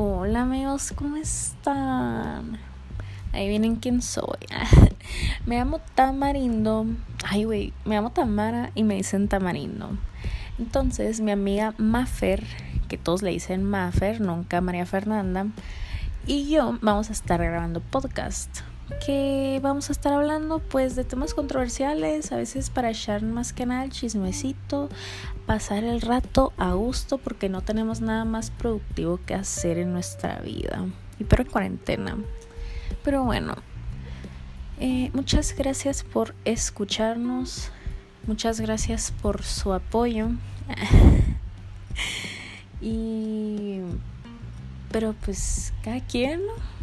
Hola amigos, ¿cómo están? Ahí vienen quién soy. me llamo Tamarindo. Ay, güey, me llamo Tamara y me dicen Tamarindo. Entonces, mi amiga Mafer, que todos le dicen Mafer, nunca María Fernanda, y yo vamos a estar grabando podcast que vamos a estar hablando pues de temas controversiales, a veces para echar más que nada el chismecito, pasar el rato a gusto porque no tenemos nada más productivo que hacer en nuestra vida y pero en cuarentena. Pero bueno, eh, muchas gracias por escucharnos, muchas gracias por su apoyo y pero pues cada quien, ¿no?